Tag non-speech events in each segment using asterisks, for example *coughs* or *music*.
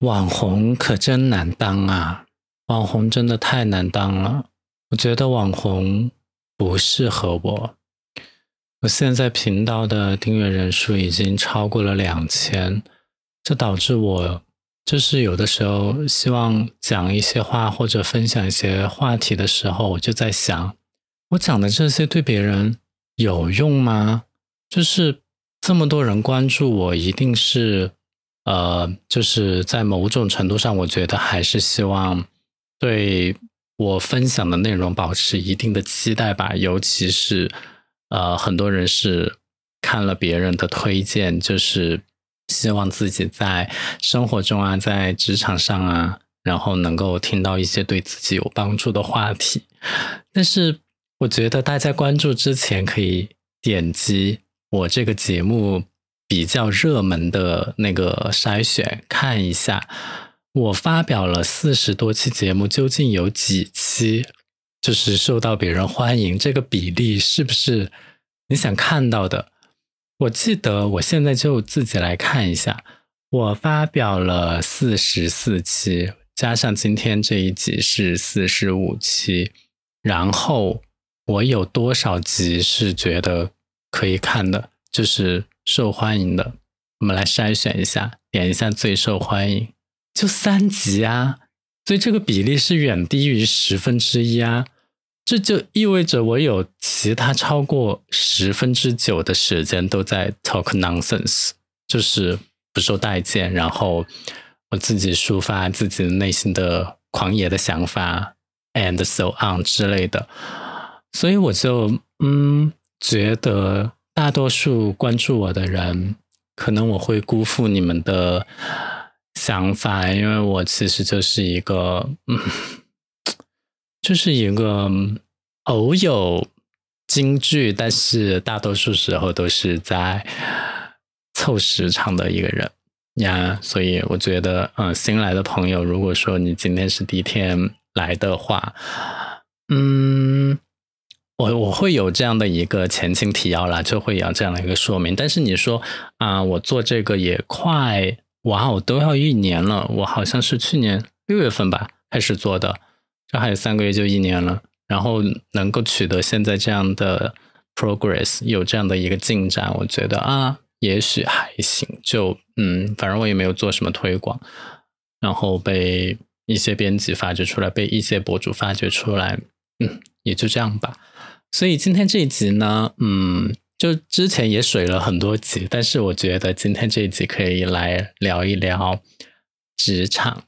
网红可真难当啊！网红真的太难当了。我觉得网红不适合我。我现在频道的订阅人数已经超过了两千，这导致我就是有的时候希望讲一些话或者分享一些话题的时候，我就在想，我讲的这些对别人有用吗？就是这么多人关注我，一定是。呃，就是在某种程度上，我觉得还是希望对我分享的内容保持一定的期待吧。尤其是呃，很多人是看了别人的推荐，就是希望自己在生活中啊，在职场上啊，然后能够听到一些对自己有帮助的话题。但是，我觉得大家关注之前可以点击我这个节目。比较热门的那个筛选，看一下我发表了四十多期节目，究竟有几期就是受到别人欢迎？这个比例是不是你想看到的？我记得我现在就自己来看一下，我发表了四十四期，加上今天这一集是四十五期，然后我有多少集是觉得可以看的？就是。受欢迎的，我们来筛选一下，点一下最受欢迎，就三集啊，所以这个比例是远低于十分之一啊，这就意味着我有其他超过十分之九的时间都在 talk nonsense，就是不受待见，然后我自己抒发自己内心的狂野的想法，and so on 之类的，所以我就嗯觉得。大多数关注我的人，可能我会辜负你们的想法，因为我其实就是一个，嗯，*laughs* 就是一个偶有京剧，但是大多数时候都是在凑时长的一个人呀。所以我觉得，嗯，新来的朋友，如果说你今天是第一天来的话，嗯。我我会有这样的一个前情提要啦，就会有这样的一个说明。但是你说啊，我做这个也快，哇，我都要一年了。我好像是去年六月份吧开始做的，这还有三个月就一年了。然后能够取得现在这样的 progress，有这样的一个进展，我觉得啊，也许还行。就嗯，反正我也没有做什么推广，然后被一些编辑发掘出来，被一些博主发掘出来，嗯，也就这样吧。所以今天这一集呢，嗯，就之前也水了很多集，但是我觉得今天这一集可以来聊一聊职场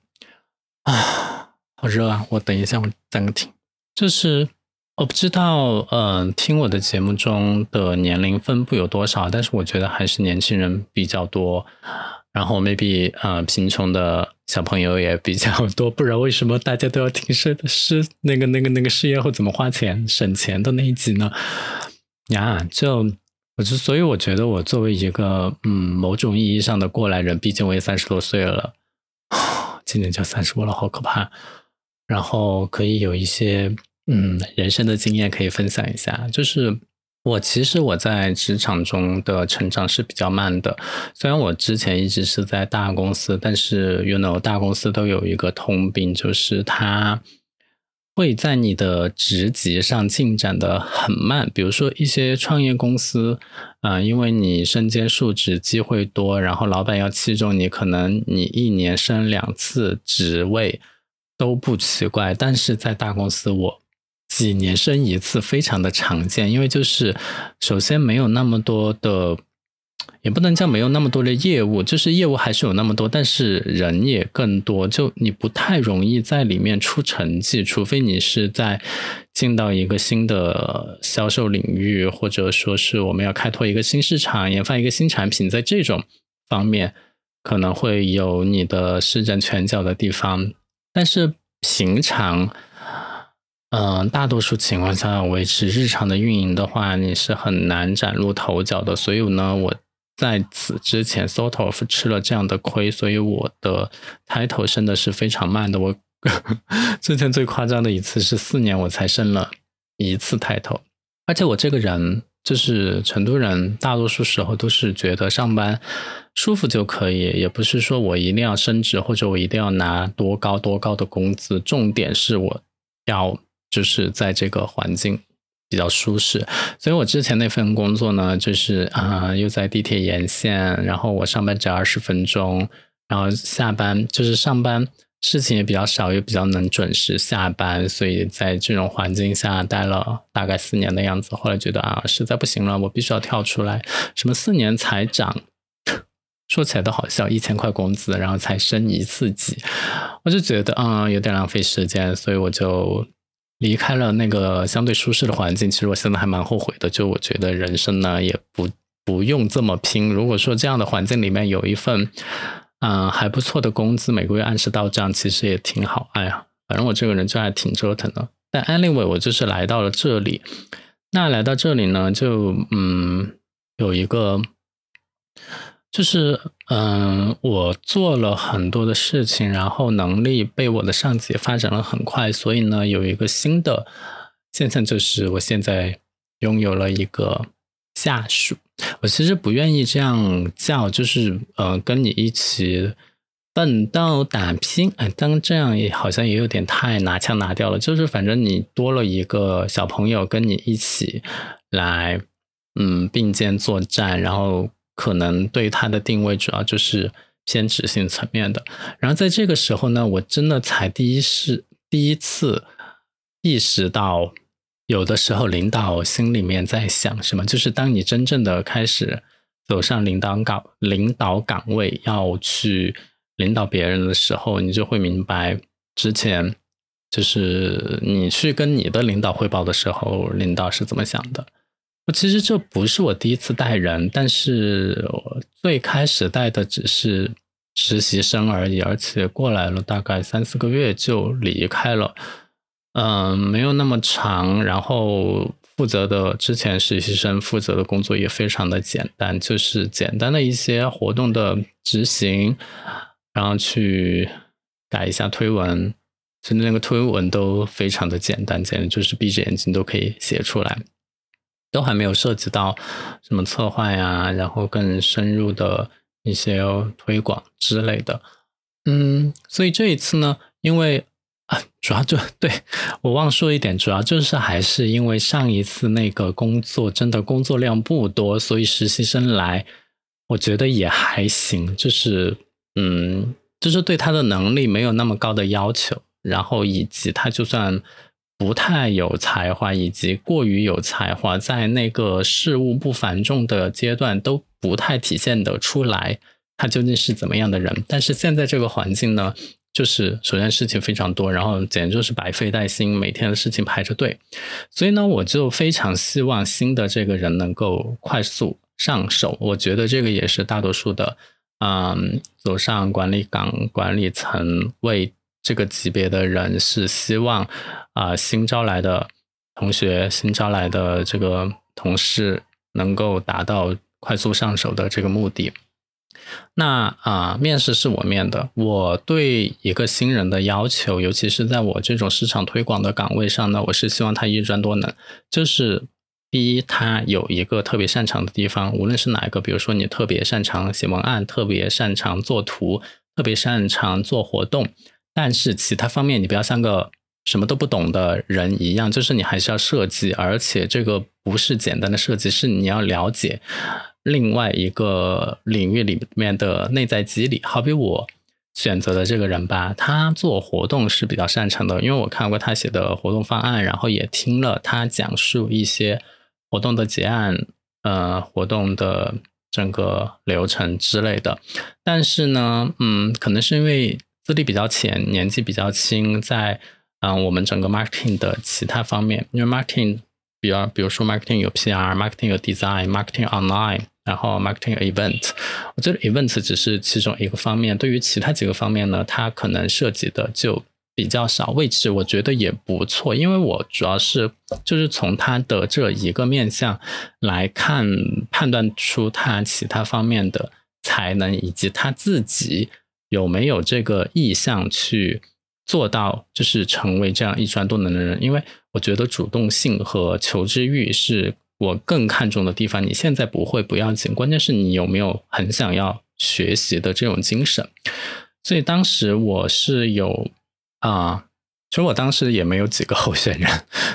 啊，好热啊！我等一下，我暂停。就是我不知道，嗯，听我的节目中的年龄分布有多少，但是我觉得还是年轻人比较多。然后 maybe 呃贫穷的小朋友也比较多，不然为什么大家都要听是是那个那个那个事业后怎么花钱省钱的那一集呢？呀，就我就所以我觉得我作为一个嗯某种意义上的过来人，毕竟我也三十多岁了，*sighs* 今年就三十多了，好可怕。然后可以有一些嗯人生的经验可以分享一下，就是。我其实我在职场中的成长是比较慢的，虽然我之前一直是在大公司，但是 you know 大公司都有一个通病，就是它会在你的职级上进展的很慢。比如说一些创业公司，啊，因为你身兼数职，机会多，然后老板要器重你，可能你一年升两次职位都不奇怪。但是在大公司，我。几年升一次非常的常见，因为就是首先没有那么多的，也不能叫没有那么多的业务，就是业务还是有那么多，但是人也更多，就你不太容易在里面出成绩，除非你是在进到一个新的销售领域，或者说是我们要开拓一个新市场，研发一个新产品，在这种方面可能会有你的施展拳脚的地方，但是平常。嗯，大多数情况下维持日常的运营的话，你是很难崭露头角的。所以呢，我在此之前 sort of 吃了这样的亏，所以我的抬头升的是非常慢的。我 *laughs* 之前最夸张的一次是四年我才升了一次抬头，而且我这个人就是成都人大多数时候都是觉得上班舒服就可以，也不是说我一定要升职或者我一定要拿多高多高的工资，重点是我要就是在这个环境比较舒适。所以我之前那份工作呢，就是啊又在地铁沿线，然后我上班只二十分钟，然后下班就是上班。事情也比较少，也比较能准时下班，所以在这种环境下待了大概四年的样子。后来觉得啊，实在不行了，我必须要跳出来。什么四年才涨？说起来都好笑，一千块工资，然后才升一次级，我就觉得啊，有点浪费时间，所以我就离开了那个相对舒适的环境。其实我现在还蛮后悔的，就我觉得人生呢，也不不用这么拼。如果说这样的环境里面有一份。嗯，还不错的工资，每个月按时到账，其实也挺好。哎呀，反正我这个人就还挺折腾的。但 anyway，我就是来到了这里。那来到这里呢，就嗯，有一个，就是嗯，我做了很多的事情，然后能力被我的上级发展了很快，所以呢，有一个新的现象，就是我现在拥有了一个下属。我其实不愿意这样叫，就是呃，跟你一起奋斗打拼，哎，但这样也好像也有点太拿腔拿调了。就是反正你多了一个小朋友跟你一起来，嗯，并肩作战，然后可能对他的定位主要就是偏执行层面的。然后在这个时候呢，我真的才第一是第一次意识到。有的时候，领导心里面在想什么？就是当你真正的开始走上领导岗、领导岗位，要去领导别人的时候，你就会明白，之前就是你去跟你的领导汇报的时候，领导是怎么想的。其实这不是我第一次带人，但是我最开始带的只是实习生而已，而且过来了大概三四个月就离开了。嗯，没有那么长，然后负责的之前实习生负责的工作也非常的简单，就是简单的一些活动的执行，然后去改一下推文，其实那个推文都非常的简单，简直就是闭着眼睛都可以写出来，都还没有涉及到什么策划呀，然后更深入的一些推广之类的。嗯，所以这一次呢，因为。啊，主要就对我忘说一点，主要就是还是因为上一次那个工作真的工作量不多，所以实习生来，我觉得也还行，就是嗯，就是对他的能力没有那么高的要求，然后以及他就算不太有才华，以及过于有才华，在那个事务不繁重的阶段都不太体现得出来他究竟是怎么样的人，但是现在这个环境呢？就是首先事情非常多，然后简直就是百废待兴，每天的事情排着队，所以呢，我就非常希望新的这个人能够快速上手。我觉得这个也是大多数的，嗯，走上管理岗、管理层位这个级别的人是希望啊，新招来的同学、新招来的这个同事能够达到快速上手的这个目的。那啊，面试是我面的。我对一个新人的要求，尤其是在我这种市场推广的岗位上呢，我是希望他一专多能。就是第一，他有一个特别擅长的地方，无论是哪一个，比如说你特别擅长写文案，特别擅长做图，特别擅长做活动，但是其他方面你不要像个什么都不懂的人一样，就是你还是要设计，而且这个不是简单的设计，是你要了解。另外一个领域里面的内在机理，好比我选择的这个人吧，他做活动是比较擅长的，因为我看过他写的活动方案，然后也听了他讲述一些活动的结案，呃，活动的整个流程之类的。但是呢，嗯，可能是因为资历比较浅，年纪比较轻，在嗯我们整个 marketing 的其他方面，因为 marketing 比较，比如说 marketing 有 PR，marketing 有 design，marketing online。然后 marketing event，我觉得 events 只是其中一个方面，对于其他几个方面呢，它可能涉及的就比较少。位置我觉得也不错，因为我主要是就是从他的这一个面相来看，判断出他其他方面的才能，以及他自己有没有这个意向去做到，就是成为这样一专多能的人。因为我觉得主动性和求知欲是。我更看重的地方。你现在不会不要紧，关键是你有没有很想要学习的这种精神。所以当时我是有啊。其实我当时也没有几个候选人，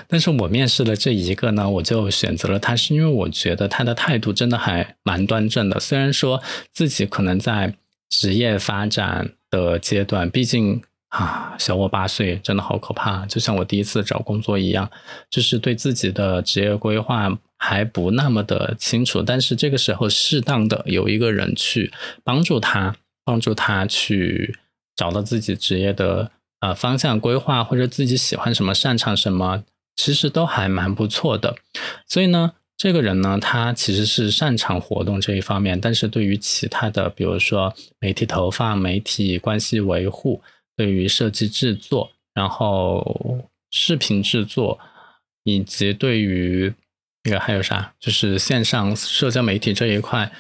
但是我面试了这一个呢，我就选择了他，是因为我觉得他的态度真的还蛮端正的。虽然说自己可能在职业发展的阶段，毕竟啊小我八岁，真的好可怕。就像我第一次找工作一样，就是对自己的职业规划还不那么的清楚。但是这个时候，适当的有一个人去帮助他，帮助他去找到自己职业的。呃，方向规划或者自己喜欢什么、擅长什么，其实都还蛮不错的。所以呢，这个人呢，他其实是擅长活动这一方面，但是对于其他的，比如说媒体投放、媒体关系维护，对于设计制作，然后视频制作，以及对于那个还有啥，就是线上社交媒体这一块，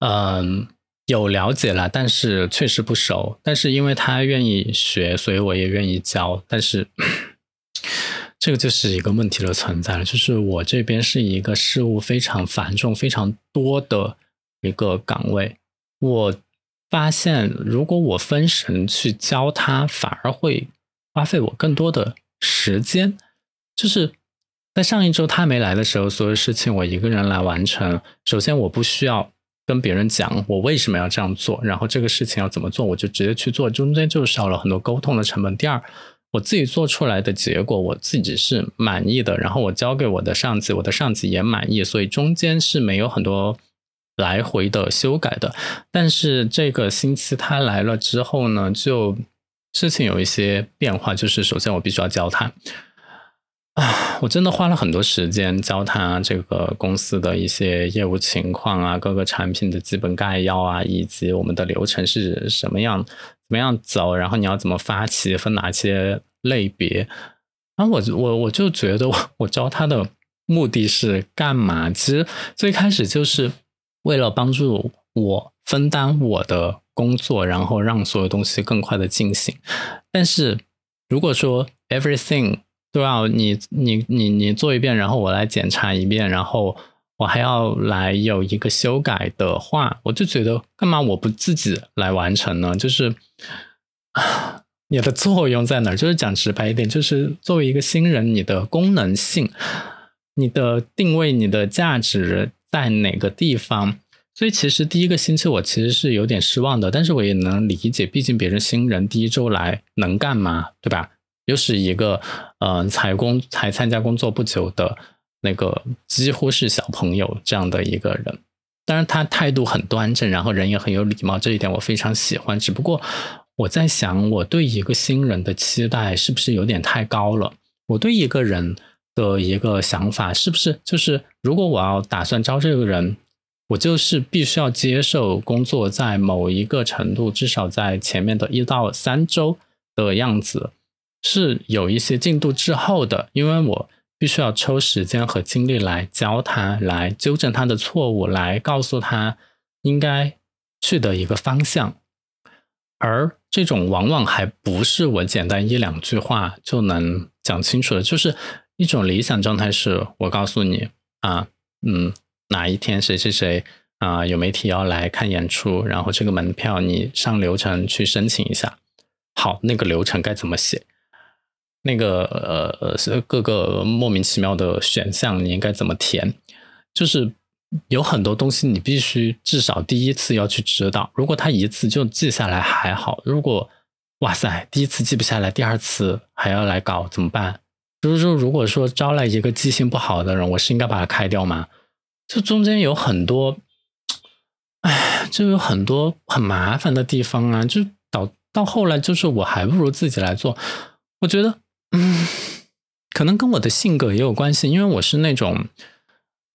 嗯。有了解了，但是确实不熟。但是因为他愿意学，所以我也愿意教。但是 *coughs* 这个就是一个问题的存在了，就是我这边是一个事务非常繁重、非常多的一个岗位。我发现，如果我分神去教他，反而会花费我更多的时间。就是在上一周他没来的时候，所有事情我一个人来完成。首先，我不需要。跟别人讲我为什么要这样做，然后这个事情要怎么做，我就直接去做，中间就少了很多沟通的成本。第二，我自己做出来的结果我自己是满意的，然后我交给我的上级，我的上级也满意，所以中间是没有很多来回的修改的。但是这个星期他来了之后呢，就事情有一些变化，就是首先我必须要教他。啊，我真的花了很多时间教他这个公司的一些业务情况啊，各个产品的基本概要啊，以及我们的流程是什么样，怎么样走，然后你要怎么发起，分哪些类别。然后我我我就觉得，我我教他的目的是干嘛？其实最开始就是为了帮助我分担我的工作，然后让所有东西更快的进行。但是如果说 everything 都要，你你你你做一遍，然后我来检查一遍，然后我还要来有一个修改的话，我就觉得干嘛我不自己来完成呢？就是 *sighs* 你的作用在哪儿？就是讲直白一点，就是作为一个新人，你的功能性、你的定位、你的价值在哪个地方？所以其实第一个星期我其实是有点失望的，但是我也能理解，毕竟别人新人第一周来能干嘛，对吧？又是一个，呃，才工才参加工作不久的那个，几乎是小朋友这样的一个人。当然，他态度很端正，然后人也很有礼貌，这一点我非常喜欢。只不过我在想，我对一个新人的期待是不是有点太高了？我对一个人的一个想法是不是就是，如果我要打算招这个人，我就是必须要接受工作在某一个程度，至少在前面的一到三周的样子。是有一些进度滞后的，因为我必须要抽时间和精力来教他，来纠正他的错误，来告诉他应该去的一个方向。而这种往往还不是我简单一两句话就能讲清楚的，就是一种理想状态是我告诉你啊，嗯，哪一天谁谁谁啊有媒体要来看演出，然后这个门票你上流程去申请一下，好，那个流程该怎么写？那个呃是各个莫名其妙的选项，你应该怎么填？就是有很多东西你必须至少第一次要去知道。如果他一次就记下来还好，如果哇塞第一次记不下来，第二次还要来搞怎么办？就是说，如果说招来一个记性不好的人，我是应该把他开掉吗？这中间有很多，哎，就有很多很麻烦的地方啊！就导到后来，就是我还不如自己来做。我觉得。嗯，可能跟我的性格也有关系，因为我是那种，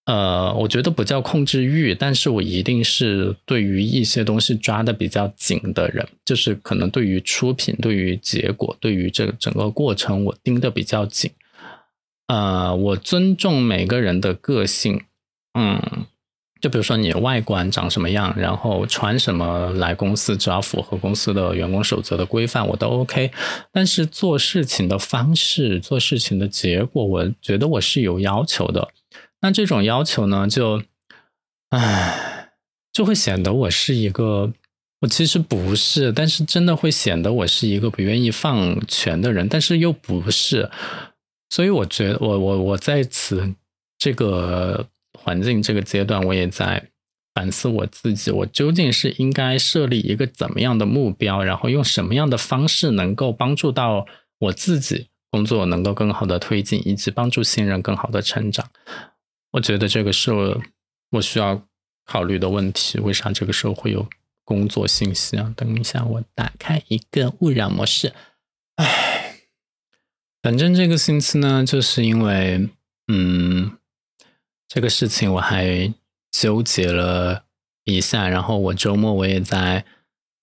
呃，我觉得不叫控制欲，但是我一定是对于一些东西抓的比较紧的人，就是可能对于出品、对于结果、对于这整个过程，我盯的比较紧。呃，我尊重每个人的个性，嗯。就比如说你外观长什么样，然后穿什么来公司，只要符合公司的员工守则的规范，我都 OK。但是做事情的方式、做事情的结果，我觉得我是有要求的。那这种要求呢，就，唉，就会显得我是一个，我其实不是，但是真的会显得我是一个不愿意放权的人，但是又不是。所以我觉得，我我我在此这个环境这个阶段，我也在反思我自己，我究竟是应该设立一个怎么样的目标，然后用什么样的方式能够帮助到我自己工作能够更好的推进，以及帮助新人更好的成长。我觉得这个是我我需要考虑的问题。为啥这个时候会有工作信息啊？等一下，我打开一个勿扰模式。唉。反正这个星期呢，就是因为，嗯，这个事情我还纠结了一下，然后我周末我也在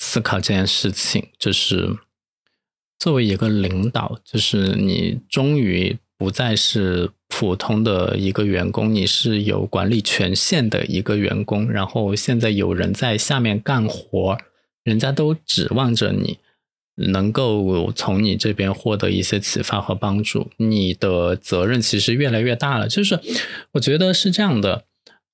思考这件事情，就是作为一个领导，就是你终于不再是普通的一个员工，你是有管理权限的一个员工，然后现在有人在下面干活，人家都指望着你。能够从你这边获得一些启发和帮助，你的责任其实越来越大了。就是我觉得是这样的，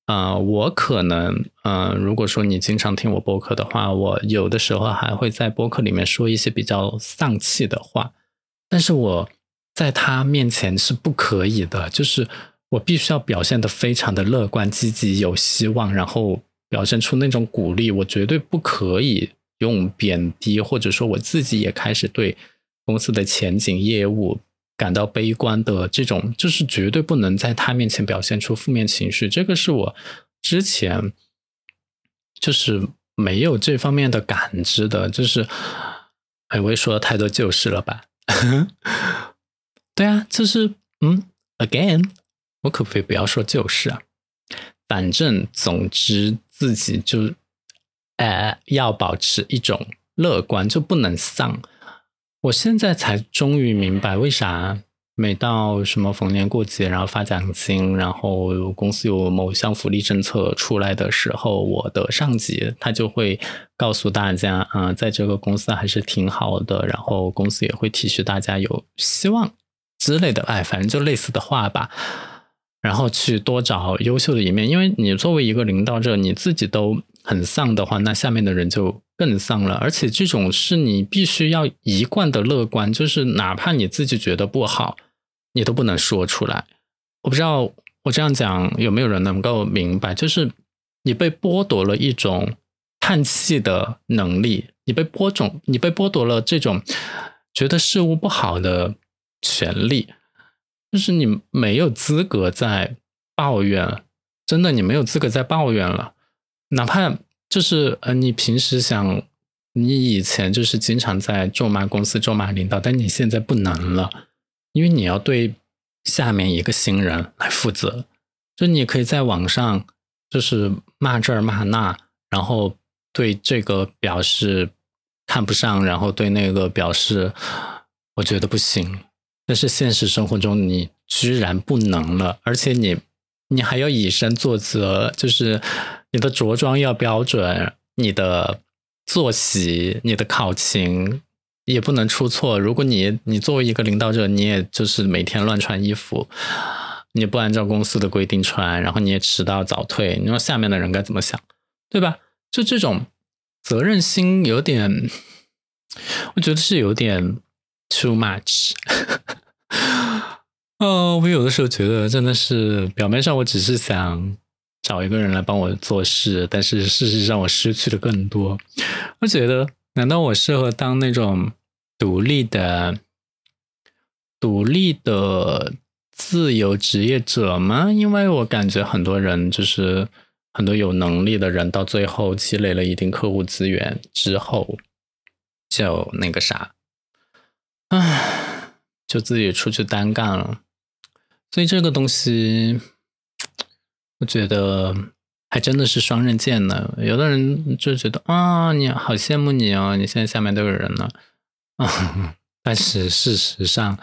啊，我可能，嗯，如果说你经常听我播客的话，我有的时候还会在播客里面说一些比较丧气的话，但是我在他面前是不可以的，就是我必须要表现的非常的乐观、积极、有希望，然后表现出那种鼓励，我绝对不可以。用贬低，或者说我自己也开始对公司的前景、业务感到悲观的这种，就是绝对不能在他面前表现出负面情绪。这个是我之前就是没有这方面的感知的，就是哎，我也说了太多旧事了吧？对啊，就是嗯，again，我可不可以不要说就是啊？反正总之自己就。呃，要保持一种乐观，就不能丧。我现在才终于明白，为啥每到什么逢年过节，然后发奖金，然后公司有某项福利政策出来的时候，我的上级他就会告诉大家，啊，在这个公司还是挺好的，然后公司也会体恤大家有希望之类的，哎，反正就类似的话吧。然后去多找优秀的一面，因为你作为一个领导者，你自己都很丧的话，那下面的人就更丧了。而且这种是你必须要一贯的乐观，就是哪怕你自己觉得不好，你都不能说出来。我不知道我这样讲有没有人能够明白，就是你被剥夺了一种叹气的能力，你被剥种，你被剥夺了这种觉得事物不好的权利。就是你没有资格再抱怨，真的，你没有资格再抱怨了。哪怕就是呃，你平时想，你以前就是经常在咒骂公司、咒骂领导，但你现在不能了，因为你要对下面一个新人来负责。就你可以在网上就是骂这儿骂那，然后对这个表示看不上，然后对那个表示我觉得不行。但是现实生活中，你居然不能了，而且你，你还要以身作则，就是你的着装要标准，你的作息、你的考勤也不能出错。如果你，你作为一个领导者，你也就是每天乱穿衣服，你不按照公司的规定穿，然后你也迟到早退，你说下面的人该怎么想，对吧？就这种责任心有点，*laughs* 我觉得是有点。Too much，*laughs* *laughs* 哦，我有的时候觉得真的是表面上我只是想找一个人来帮我做事，但是事实上我失去的更多。我觉得，难道我适合当那种独立的、独立的自由职业者吗？因为我感觉很多人就是很多有能力的人，到最后积累了一定客户资源之后，就那个啥。唉，就自己出去单干了，所以这个东西，我觉得还真的是双刃剑呢。有的人就觉得啊，你好羡慕你哦，你现在下面都有人了啊。*laughs* 但是事实上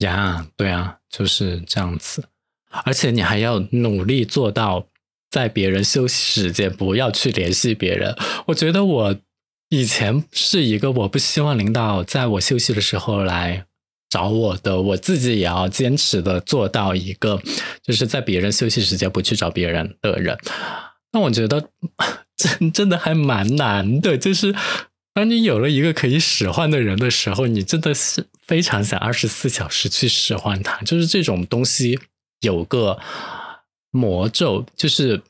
呀，对啊，就是这样子。而且你还要努力做到，在别人休息时间不要去联系别人。我觉得我。以前是一个我不希望领导在我休息的时候来找我的，我自己也要坚持的做到一个，就是在别人休息时间不去找别人的人。那我觉得真真的还蛮难的，就是当你有了一个可以使唤的人的时候，你真的是非常想二十四小时去使唤他。就是这种东西有个魔咒，就是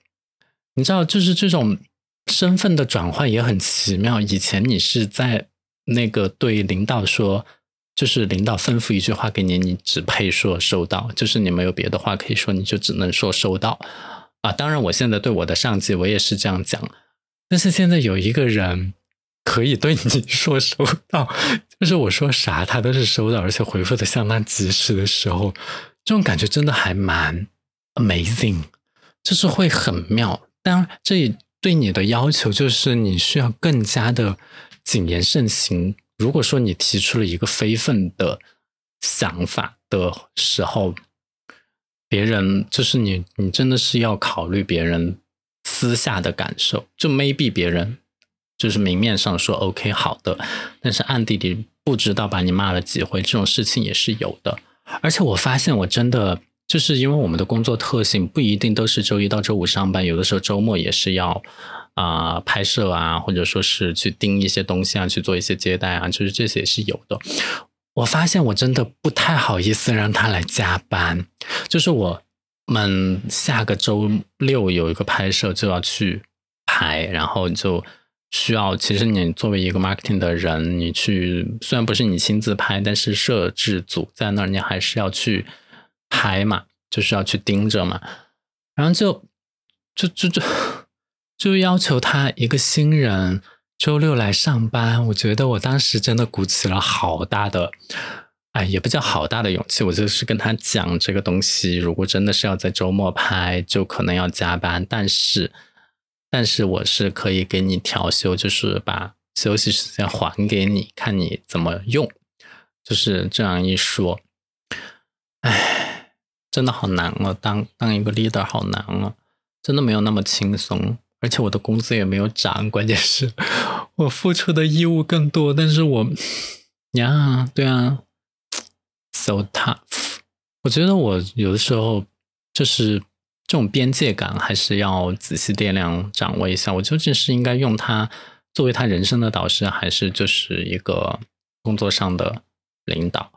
你知道，就是这种身份的转换也很奇妙。以前你是在那个对领导说。就是领导吩咐一句话给你，你只配说收到，就是你没有别的话可以说，你就只能说收到啊。当然，我现在对我的上级，我也是这样讲。但是现在有一个人可以对你 *laughs* 说收到，就是我说啥他都是收到，而且回复的相当及时的时候，这种感觉真的还蛮 amazing，就是会很妙。当然，这也对你的要求就是你需要更加的谨言慎行。如果说你提出了一个非分的想法的时候，别人就是你，你真的是要考虑别人私下的感受。就 maybe 别人就是明面上说 OK 好的，但是暗地里不知道把你骂了几回，这种事情也是有的。而且我发现，我真的就是因为我们的工作特性不一定都是周一到周五上班，有的时候周末也是要。啊，拍摄啊，或者说是去盯一些东西啊，去做一些接待啊，就是这些是有的。我发现我真的不太好意思让他来加班，就是我们下个周六有一个拍摄就要去拍，然后就需要，其实你作为一个 marketing 的人，你去虽然不是你亲自拍，但是摄制组在那儿，你还是要去拍嘛，就是要去盯着嘛，然后就就就就。就要求他一个新人周六来上班，我觉得我当时真的鼓起了好大的，哎，也不叫好大的勇气，我就是跟他讲这个东西，如果真的是要在周末拍，就可能要加班，但是，但是我是可以给你调休，就是把休息时间还给你，看你怎么用，就是这样一说，哎，真的好难啊，当当一个 leader 好难啊，真的没有那么轻松。而且我的工资也没有涨，关键是我付出的义务更多。但是我呀，对啊，so tough。我觉得我有的时候就是这种边界感，还是要仔细掂量、掌握一下。我究竟是应该用他作为他人生的导师，还是就是一个工作上的领导？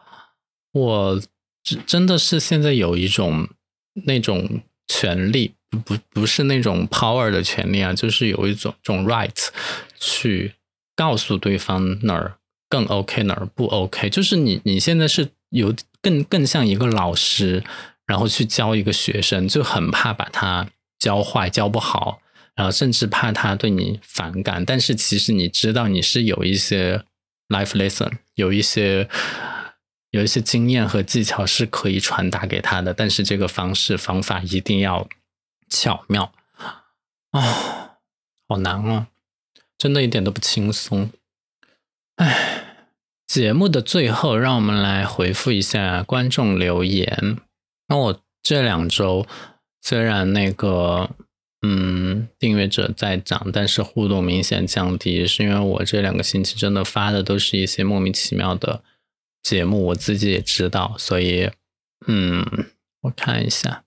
我真的是现在有一种那种权利。不不是那种 power 的权利啊，就是有一种种 right 去告诉对方哪儿更 OK 哪儿不 OK，就是你你现在是有更更像一个老师，然后去教一个学生，就很怕把他教坏教不好，然后甚至怕他对你反感，但是其实你知道你是有一些 life lesson，有一些有一些经验和技巧是可以传达给他的，但是这个方式方法一定要。巧妙啊，好难啊，真的一点都不轻松。哎，节目的最后，让我们来回复一下观众留言。那我这两周虽然那个嗯订阅者在涨，但是互动明显降低，是因为我这两个星期真的发的都是一些莫名其妙的节目，我自己也知道，所以嗯，我看一下。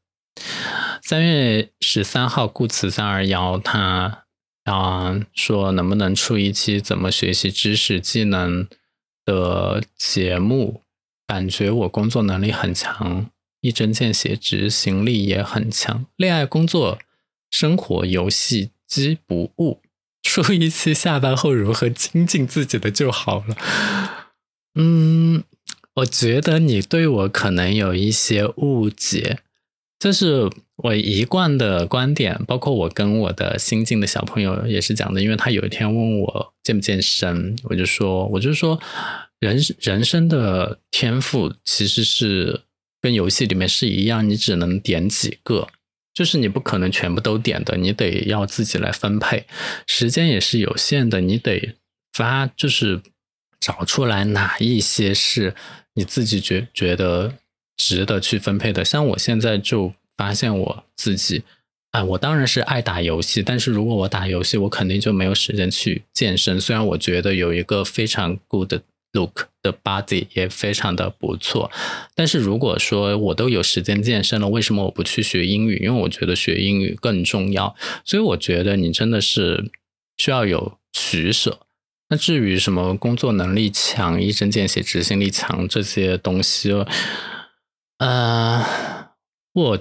三月十三号，顾慈三二幺，他啊说能不能出一期怎么学习知识技能的节目？感觉我工作能力很强，一针见血，执行力也很强，恋爱、工作、生活、游戏机不误。出一期下班后如何精进自己的就好了。嗯，我觉得你对我可能有一些误解。这是我一贯的观点，包括我跟我的新进的小朋友也是讲的。因为他有一天问我健不健身，我就说，我就说，人人生的天赋其实是跟游戏里面是一样，你只能点几个，就是你不可能全部都点的，你得要自己来分配，时间也是有限的，你得发，就是找出来哪一些是你自己觉觉得。值得去分配的，像我现在就发现我自己，啊，我当然是爱打游戏，但是如果我打游戏，我肯定就没有时间去健身。虽然我觉得有一个非常 good look 的 body 也非常的不错。但是如果说我都有时间健身了，为什么我不去学英语？因为我觉得学英语更重要。所以我觉得你真的是需要有取舍。那至于什么工作能力强、一针见血、执行力强这些东西，呃，我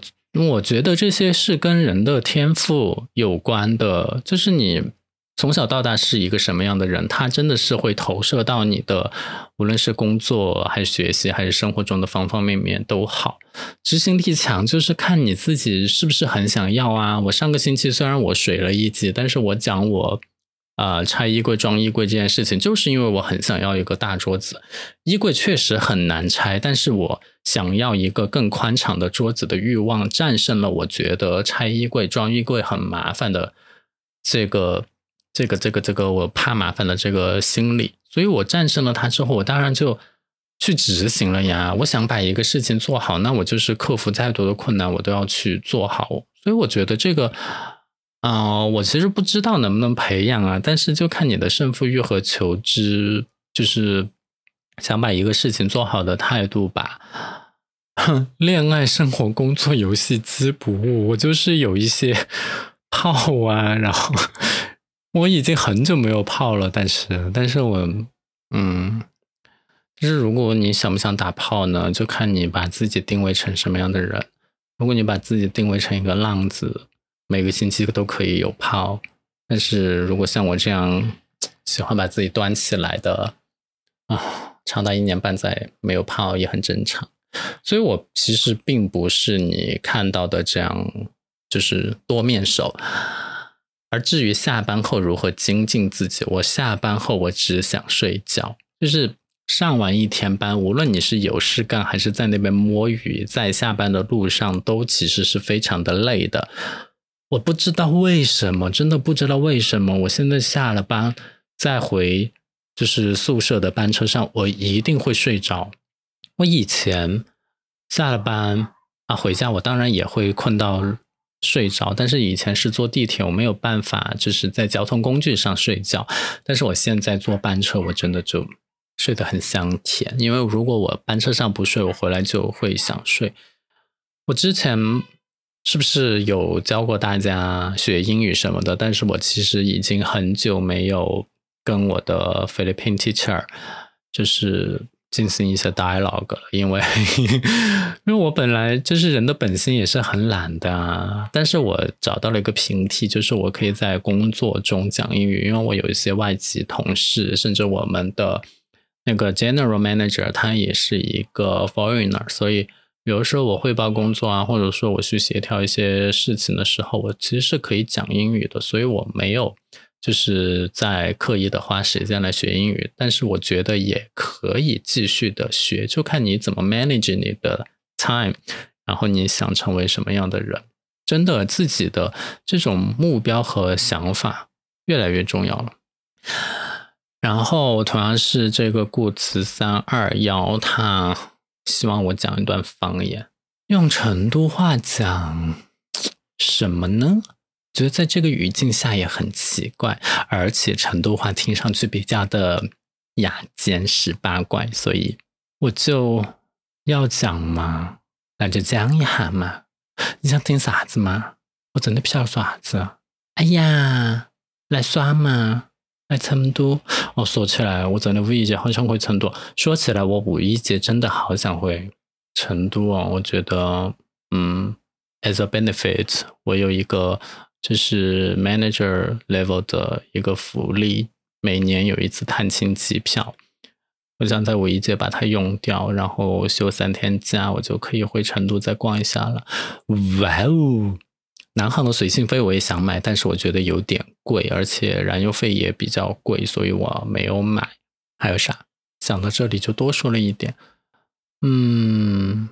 我觉得这些是跟人的天赋有关的，就是你。从小到大是一个什么样的人，他真的是会投射到你的，无论是工作还是学习还是生活中的方方面面都好。执行力强就是看你自己是不是很想要啊。我上个星期虽然我水了一集，但是我讲我啊拆衣柜装衣柜这件事情，就是因为我很想要一个大桌子。衣柜确实很难拆，但是我想要一个更宽敞的桌子的欲望战胜了我觉得拆衣柜装衣柜很麻烦的这个。这个这个这个，我怕麻烦的这个心理，所以我战胜了它之后，我当然就去执行了呀。我想把一个事情做好，那我就是克服再多的困难，我都要去做好。所以我觉得这个，啊，我其实不知道能不能培养啊，但是就看你的胜负欲和求知，就是想把一个事情做好的态度吧。*laughs* 恋爱、生活、工作、游戏、机不误，我就是有一些泡啊，然后。我已经很久没有泡了，但是，但是我，嗯，就是如果你想不想打泡呢，就看你把自己定位成什么样的人。如果你把自己定位成一个浪子，每个星期都可以有泡。但是如果像我这样喜欢把自己端起来的，啊，长达一年半载没有泡也很正常。所以我其实并不是你看到的这样，就是多面手。而至于下班后如何精进自己，我下班后我只想睡觉。就是上完一天班，无论你是有事干还是在那边摸鱼，在下班的路上都其实是非常的累的。我不知道为什么，真的不知道为什么，我现在下了班再回就是宿舍的班车上，我一定会睡着。我以前下了班啊回家，我当然也会困到。睡着，但是以前是坐地铁，我没有办法，就是在交通工具上睡觉。但是我现在坐班车，我真的就睡得很香甜。因为如果我班车上不睡，我回来就会想睡。我之前是不是有教过大家学英语什么的？但是我其实已经很久没有跟我的 Philippine teacher 就是。进行一些 dialogue，因为因为我本来就是人的本性也是很懒的，但是我找到了一个平替，就是我可以在工作中讲英语，因为我有一些外籍同事，甚至我们的那个 general manager 他也是一个 foreigner，所以有的时候我汇报工作啊，或者说我去协调一些事情的时候，我其实是可以讲英语的，所以我没有。就是在刻意的花时间来学英语，但是我觉得也可以继续的学，就看你怎么 manage 你的 time，然后你想成为什么样的人，真的自己的这种目标和想法越来越重要了。然后同样是这个顾慈三二幺，他希望我讲一段方言，用成都话讲什么呢？觉得在这个语境下也很奇怪，而且成都话听上去比较的雅间十八怪，所以我就要讲嘛，那就讲一下嘛。你想听啥子吗？我真的不晓得说啥子。哎呀，来耍嘛，来成都。哦，说起来，我真的五一节好想回成都。说起来，我五一节真的好想回成都哦。我觉得，嗯，as a benefit，我有一个。这是 manager level 的一个福利，每年有一次探亲机票，我想在五一节把它用掉，然后休三天假，我就可以回成都再逛一下了。哇哦！南航的随性飞我也想买，但是我觉得有点贵，而且燃油费也比较贵，所以我没有买。还有啥？想到这里就多说了一点。嗯，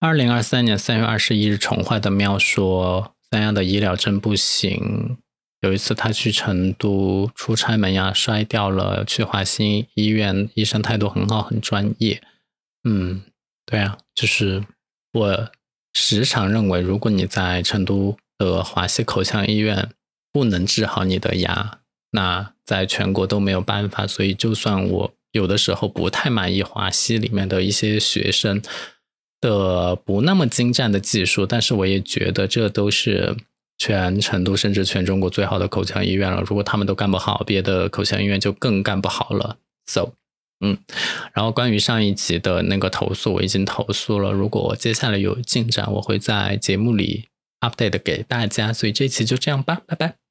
二零二三年三月二十一日，宠坏的喵说。三亚的医疗真不行。有一次他去成都出差，门牙摔掉了。去华新医院，医生态度很好，很专业。嗯，对啊，就是我时常认为，如果你在成都的华西口腔医院不能治好你的牙，那在全国都没有办法。所以，就算我有的时候不太满意华西里面的一些学生的不那么精湛的技术，但是我也觉得这都是全成都甚至全中国最好的口腔医院了。如果他们都干不好，别的口腔医院就更干不好了。So，嗯，然后关于上一集的那个投诉，我已经投诉了。如果接下来有进展，我会在节目里 update 给大家。所以这期就这样吧，拜拜。